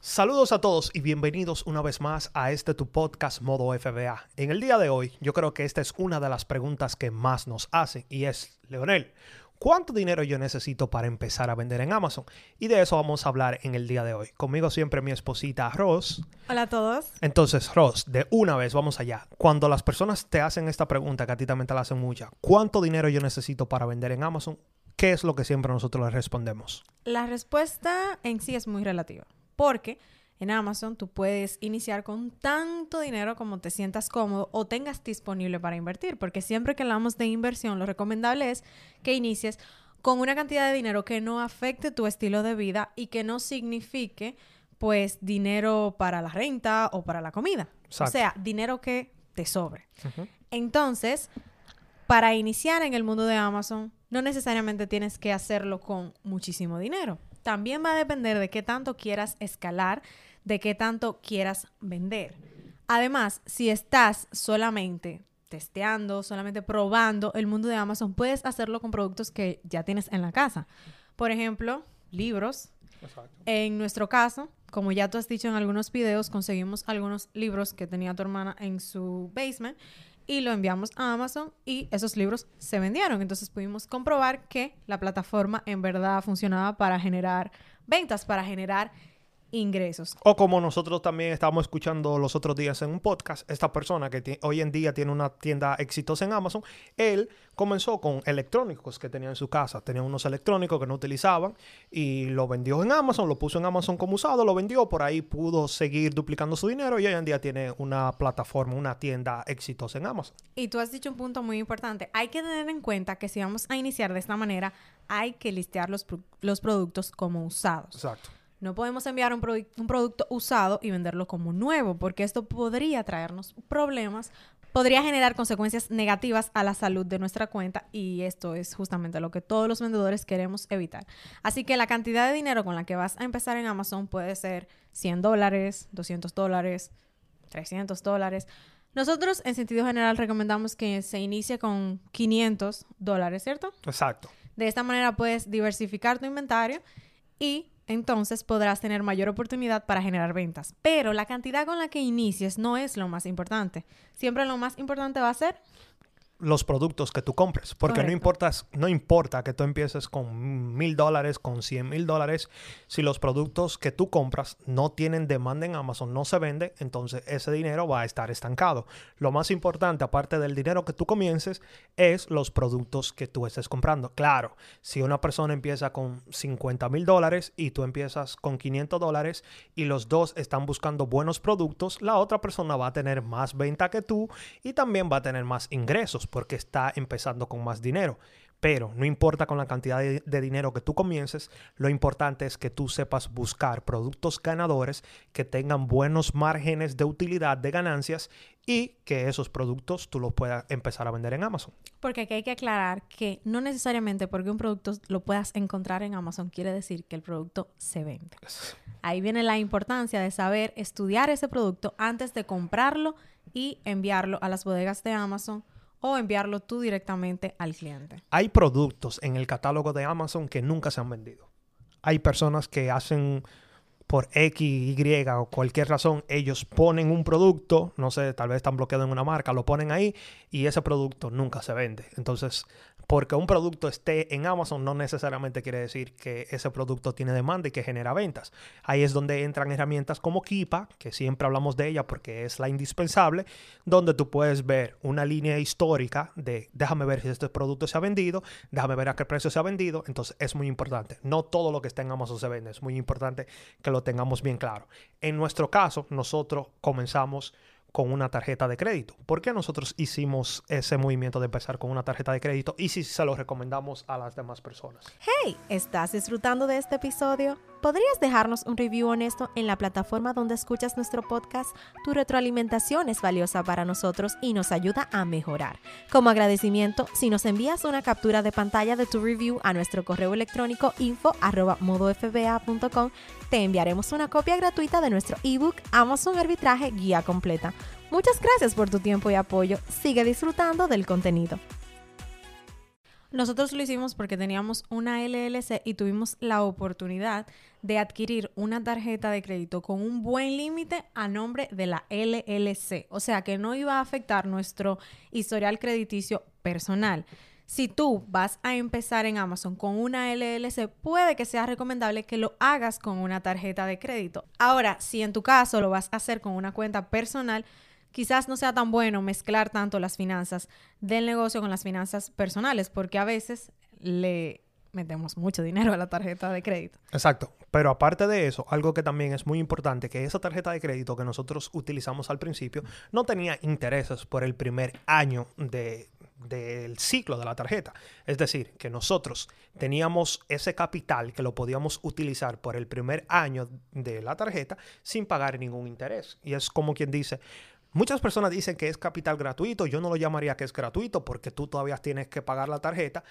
Saludos a todos y bienvenidos una vez más a este tu podcast modo FBA. En el día de hoy yo creo que esta es una de las preguntas que más nos hacen y es, Leonel, ¿cuánto dinero yo necesito para empezar a vender en Amazon? Y de eso vamos a hablar en el día de hoy. Conmigo siempre mi esposita Ross. Hola a todos. Entonces, Ross, de una vez vamos allá. Cuando las personas te hacen esta pregunta, que a ti también te la hacen mucha, ¿cuánto dinero yo necesito para vender en Amazon? ¿Qué es lo que siempre nosotros les respondemos? La respuesta en sí es muy relativa porque en Amazon tú puedes iniciar con tanto dinero como te sientas cómodo o tengas disponible para invertir, porque siempre que hablamos de inversión, lo recomendable es que inicies con una cantidad de dinero que no afecte tu estilo de vida y que no signifique pues dinero para la renta o para la comida. O sea, dinero que te sobre. Entonces, para iniciar en el mundo de Amazon, no necesariamente tienes que hacerlo con muchísimo dinero también va a depender de qué tanto quieras escalar, de qué tanto quieras vender. Además, si estás solamente testeando, solamente probando el mundo de Amazon, puedes hacerlo con productos que ya tienes en la casa. Por ejemplo, libros. En nuestro caso, como ya tú has dicho en algunos videos, conseguimos algunos libros que tenía tu hermana en su basement y lo enviamos a Amazon y esos libros se vendieron. Entonces pudimos comprobar que la plataforma en verdad funcionaba para generar ventas, para generar ingresos. O como nosotros también estábamos escuchando los otros días en un podcast, esta persona que hoy en día tiene una tienda exitosa en Amazon, él comenzó con electrónicos que tenía en su casa. Tenía unos electrónicos que no utilizaban y lo vendió en Amazon, lo puso en Amazon como usado, lo vendió, por ahí pudo seguir duplicando su dinero y hoy en día tiene una plataforma, una tienda exitosa en Amazon. Y tú has dicho un punto muy importante. Hay que tener en cuenta que si vamos a iniciar de esta manera, hay que listear los, los productos como usados. Exacto. No podemos enviar un, un, producto usado y venderlo como nuevo, porque esto podría traernos problemas, podría generar consecuencias negativas a la salud de nuestra cuenta y esto es justamente lo que todos los vendedores queremos evitar. Así que la cantidad de dinero con la que vas a empezar en Amazon puede ser 100 dólares, 200 dólares, 300 dólares. Nosotros en sentido general recomendamos que se inicie con 500 dólares, ¿cierto? Exacto. De esta manera puedes diversificar tu inventario y entonces podrás tener mayor oportunidad para generar ventas. Pero la cantidad con la que inicies no es lo más importante. Siempre lo más importante va a ser los productos que tú compres. Porque no, importas, no importa que tú empieces con mil dólares, con cien mil dólares, si los productos que tú compras no tienen demanda en Amazon, no se vende, entonces ese dinero va a estar estancado. Lo más importante, aparte del dinero que tú comiences, es los productos que tú estés comprando. Claro, si una persona empieza con 50 mil dólares y tú empiezas con 500 dólares y los dos están buscando buenos productos, la otra persona va a tener más venta que tú y también va a tener más ingresos porque está empezando con más dinero. Pero no importa con la cantidad de, dinero que tú comiences, lo importante es que tú sepas buscar productos ganadores que tengan buenos márgenes de utilidad, de ganancias y que esos productos tú los puedas empezar a vender en Amazon. Porque aquí hay que aclarar que no necesariamente porque un producto lo puedas encontrar en Amazon quiere decir que el producto se vende. Ahí viene la importancia de saber estudiar ese producto antes de comprarlo y enviarlo a las bodegas de Amazon o enviarlo tú directamente al cliente. Hay productos en el catálogo de Amazon que nunca se han vendido. Hay personas que hacen por X, Y o cualquier razón, ellos ponen un producto, no sé, tal vez están bloqueados en una marca, lo ponen ahí y ese producto nunca se vende. Entonces, porque un producto esté en Amazon no necesariamente quiere decir que ese producto tiene demanda y que genera ventas. Ahí es donde entran herramientas como Kipa, que siempre hablamos de ella porque es la indispensable, donde tú puedes ver una línea histórica de déjame ver si este producto se ha vendido, déjame ver a qué precio se ha vendido. Entonces es muy importante. No todo lo que está en Amazon se vende. Es muy importante que lo tengamos bien claro. En nuestro caso, nosotros comenzamos con una tarjeta de crédito. ¿Por qué nosotros hicimos ese movimiento de empezar con una tarjeta de crédito y si se lo recomendamos a las demás personas? Hey, ¿estás disfrutando de este episodio? ¿Podrías dejarnos un review honesto en la plataforma donde escuchas nuestro podcast? Tu retroalimentación es valiosa para nosotros y nos ayuda a mejorar. Como agradecimiento, si nos envías una captura de pantalla de tu review a nuestro correo electrónico info@modofba.com, te enviaremos una copia gratuita de nuestro ebook Amazon Arbitraje Guía Completa. Muchas gracias por tu tiempo y apoyo. Sigue disfrutando del contenido. Nosotros lo hicimos porque teníamos una LLC y tuvimos la oportunidad de adquirir una tarjeta de crédito con un buen límite a nombre de la LLC. O sea que no iba a afectar nuestro historial crediticio personal. Si tú vas a empezar en Amazon con una LLC, puede que sea recomendable que lo hagas con una tarjeta de crédito. Ahora, si en tu caso lo vas a hacer con una cuenta personal, quizás no sea tan bueno mezclar tanto las finanzas del negocio con las finanzas personales, porque a veces le metemos mucho dinero a la tarjeta de crédito. Exacto. Pero aparte de eso, algo que también es muy importante, que esa tarjeta de crédito que nosotros utilizamos al principio no tenía intereses por el primer año de, del ciclo de la tarjeta. Es decir, que nosotros teníamos ese capital que lo podíamos utilizar por el primer año de la tarjeta sin pagar ningún interés. Y es como quien dice, Muchas personas dicen que es capital gratuito. Yo no lo llamaría que es gratuito porque tú todavía tienes que pagar la tarjeta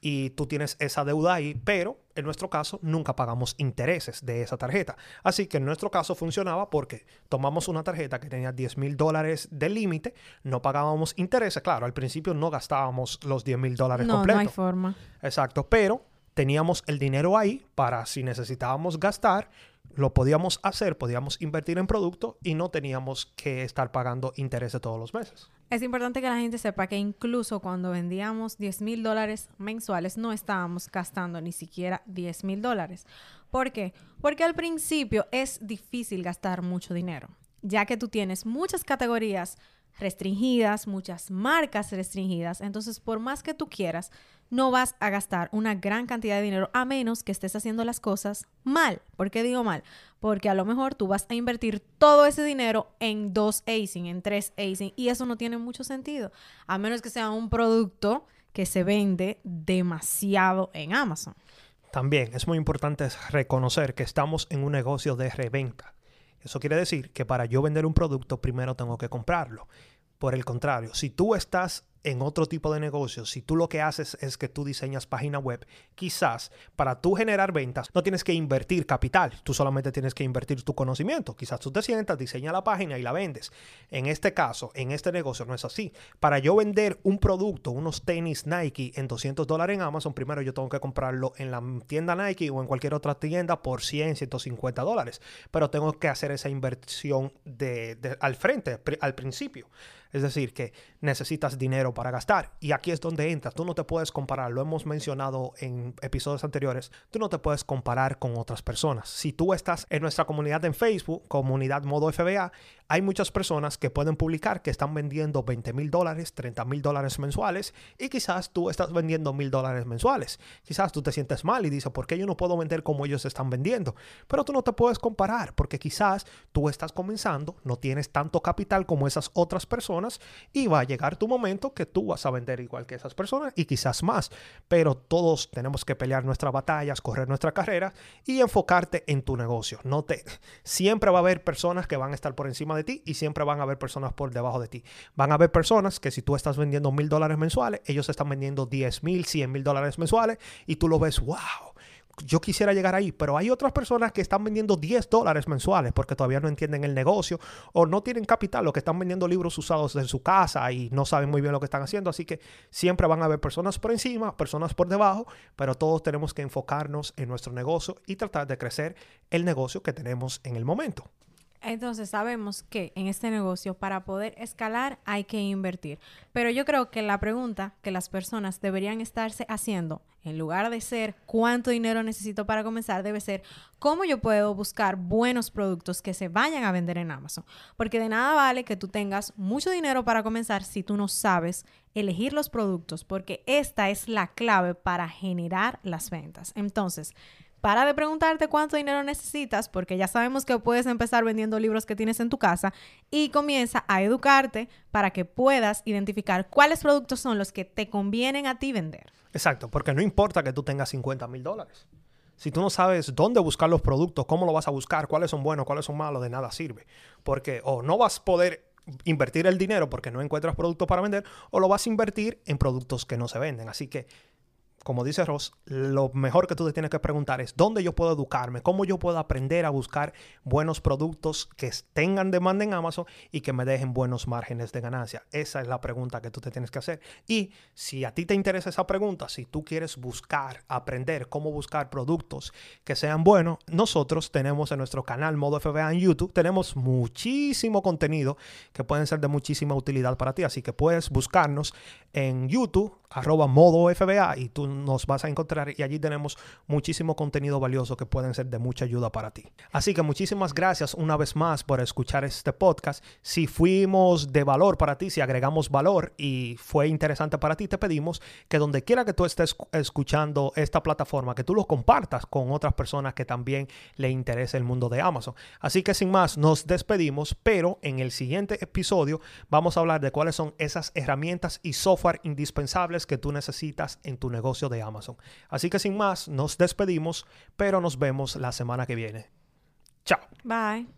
y tú tienes esa deuda ahí, pero en nuestro caso nunca pagamos intereses de esa tarjeta. Así que en nuestro caso funcionaba porque tomamos una tarjeta que tenía 10 mil dólares de límite, no pagábamos intereses. Claro, al principio no gastábamos los 10 mil dólares no, completos. No hay forma. Exacto, pero teníamos el dinero ahí para si necesitábamos gastar, lo podíamos hacer, podíamos invertir en producto y no teníamos que estar pagando intereses todos los meses. Es importante que la gente sepa que incluso cuando vendíamos 10 mil dólares mensuales no estábamos gastando ni siquiera 10 mil dólares. ¿Por qué? Porque al principio es difícil gastar mucho dinero, ya que tú tienes muchas categorías restringidas, muchas marcas restringidas. Entonces, por más que tú quieras, no vas a gastar una gran cantidad de dinero a menos que estés haciendo las cosas mal. ¿Por qué digo mal? Porque a lo mejor tú vas a invertir todo ese dinero en dos acing, en tres acing, y eso no tiene mucho sentido, a menos que sea un producto que se vende demasiado en Amazon. También es muy importante reconocer que estamos en un negocio de reventa. Eso quiere decir que para yo vender un producto primero tengo que comprarlo. Por el contrario, si tú estás en otro tipo de negocio, si tú lo que haces es que tú diseñas página web, quizás para tú generar ventas no tienes que invertir capital, tú solamente tienes que invertir tu conocimiento. Quizás tú te sientas, diseñas la página y la vendes. En este caso, en este negocio no es así. Para yo vender un producto, unos tenis Nike en 200 dólares en Amazon, primero yo tengo que comprarlo en la tienda Nike o en cualquier otra tienda por 100, 150 dólares. Pero tengo que hacer esa inversión de, al frente, al principio. Es decir, que necesitas dinero para gastar. Y aquí es donde entras. Tú no te puedes comparar, lo hemos mencionado en episodios anteriores, tú no te puedes comparar con otras personas. Si tú estás en nuestra comunidad en Facebook, comunidad modo FBA, hay muchas personas que pueden publicar que están vendiendo 20 mil dólares, 30 mil dólares mensuales y quizás tú estás vendiendo mil dólares mensuales. Quizás tú te sientes mal y dices, ¿por qué yo no puedo vender como ellos están vendiendo? Pero tú no te puedes comparar porque quizás tú estás comenzando, no tienes tanto capital como esas otras personas y va a llegar tu momento que tú vas a vender igual que esas personas y quizás más. Pero todos tenemos que pelear nuestras batallas, correr nuestra carrera y enfocarte en tu negocio. No te siempre va a haber personas que van a estar por encima de ti y siempre van a haber personas por debajo de ti. Van a haber personas que si tú estás vendiendo mil dólares mensuales, ellos están vendiendo 10 mil, 100 mil dólares mensuales y tú lo ves, wow yo quisiera llegar ahí, pero hay otras personas que están vendiendo 10 dólares mensuales porque todavía no entienden el negocio o no tienen capital, o que están vendiendo libros usados en su casa y no saben muy bien lo que están haciendo. Así que siempre van a haber personas por encima, personas por debajo, pero todos tenemos que enfocarnos en nuestro negocio y tratar de crecer el negocio que tenemos en el momento. Entonces sabemos que en este negocio para poder escalar hay que invertir. Pero yo creo que la pregunta que las personas deberían estarse haciendo, en lugar de ser cuánto dinero necesito para comenzar, debe ser cómo yo puedo buscar buenos productos que se vayan a vender en Amazon. Porque de nada vale que tú tengas mucho dinero para comenzar si tú no sabes elegir los productos, porque esta es la clave para generar las ventas. Entonces, para de preguntarte cuánto dinero necesitas, porque ya sabemos que puedes empezar vendiendo libros que tienes en tu casa y comienza a educarte para que puedas identificar cuáles productos son los que te convienen a ti vender. Exacto, porque no importa que tú tengas 50 mil dólares. Si tú no sabes dónde buscar los productos, cómo lo vas a buscar, cuáles son buenos, cuáles son malos, de nada sirve. Porque o no vas a poder invertir el dinero porque no encuentras productos para vender, o lo vas a invertir en productos que no se venden. Así que como dice Ross, lo mejor que tú te tienes que preguntar es dónde yo puedo educarme, cómo yo puedo aprender a buscar buenos productos que tengan demanda en Amazon y que me dejen buenos márgenes de ganancia. Esa es la pregunta que tú te tienes que hacer. Y si a ti te interesa esa pregunta, si tú quieres buscar, aprender cómo buscar productos que sean buenos, nosotros tenemos en nuestro canal Modo FBA en YouTube, tenemos muchísimo contenido que pueden ser de muchísima utilidad para ti. Así que puedes buscarnos en YouTube arroba modo FBA y tú nos vas a encontrar y allí tenemos muchísimo contenido valioso que pueden ser de mucha ayuda para ti. Así que muchísimas gracias una vez más por escuchar este podcast. Si fuimos de valor para ti, si agregamos valor y fue interesante para ti, te pedimos que donde quiera que tú estés escuchando esta plataforma, que tú lo compartas con otras personas que también le interese el mundo de Amazon. Así que sin más, nos despedimos, pero en el siguiente episodio vamos a hablar de cuáles son esas herramientas y software indispensables que tú necesitas en tu negocio de Amazon. Así que sin más, nos despedimos, pero nos vemos la semana que viene. Chao. Bye.